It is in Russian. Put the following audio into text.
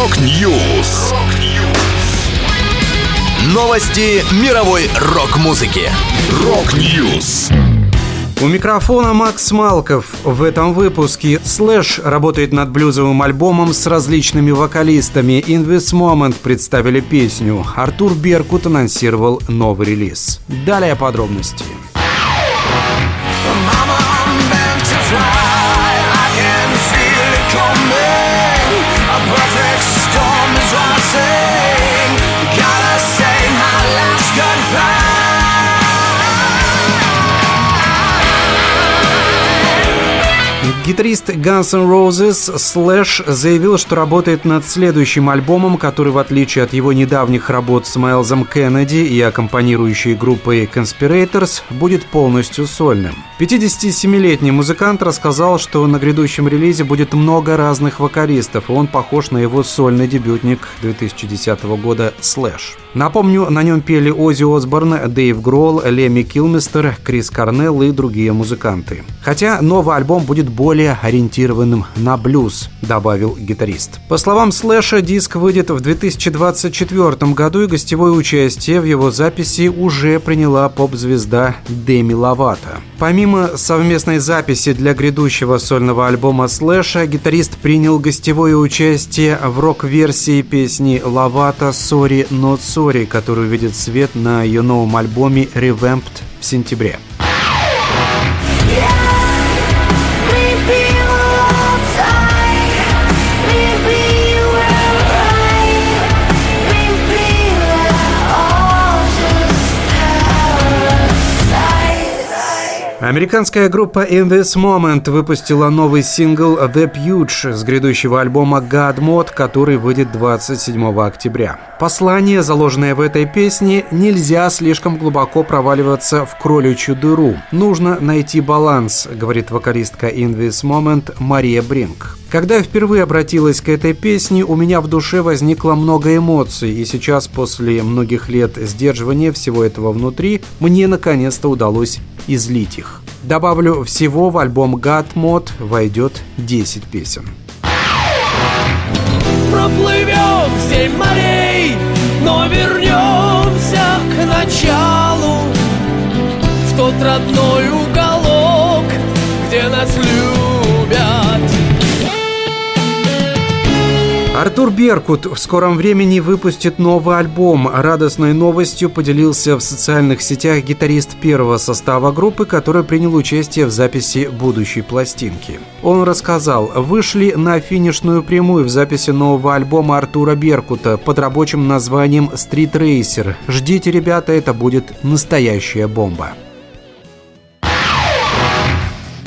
Rock News. Новости мировой рок-музыки. Rock News. У микрофона Макс Малков. В этом выпуске Слэш работает над блюзовым альбомом с различными вокалистами. In This Moment представили песню. Артур Беркут анонсировал новый релиз. Далее подробности. Mama, Гитарист Guns N' Roses Slash заявил, что работает над следующим альбомом, который, в отличие от его недавних работ с Майлзом Кеннеди и аккомпанирующей группой Conspirators, будет полностью сольным. 57-летний музыкант рассказал, что на грядущем релизе будет много разных вокалистов, и он похож на его сольный дебютник 2010 года Slash. Напомню, на нем пели Оззи Осборн, Дэйв Гролл, Леми Килмистер, Крис Корнелл и другие музыканты. Хотя новый альбом будет более ориентированным на блюз, добавил гитарист. По словам Слэша, диск выйдет в 2024 году и гостевое участие в его записи уже приняла поп-звезда Деми Ловато. Помимо совместной записи для грядущего сольного альбома Слэша, гитарист принял гостевое участие в рок-версии песни «Ловато Sorry Not Sorry» Сори, который увидит свет на ее новом альбоме Revamped в сентябре. Американская группа In This Moment выпустила новый сингл The Puge с грядущего альбома God Mod, который выйдет 27 октября. Послание, заложенное в этой песне, нельзя слишком глубоко проваливаться в кроличью дыру. Нужно найти баланс, говорит вокалистка In This Moment Мария Бринк. Когда я впервые обратилась к этой песне, у меня в душе возникло много эмоций, и сейчас, после многих лет сдерживания всего этого внутри, мне наконец-то удалось излить их. Добавлю, всего в альбом God Mod войдет 10 песен. Проплывем семь морей, но вернемся к началу В тот родной уголок, где нас любят Артур Беркут в скором времени выпустит новый альбом. Радостной новостью поделился в социальных сетях гитарист первого состава группы, который принял участие в записи будущей пластинки. Он рассказал, вышли на финишную прямую в записи нового альбома Артура Беркута под рабочим названием «Стрит Рейсер». Ждите, ребята, это будет настоящая бомба.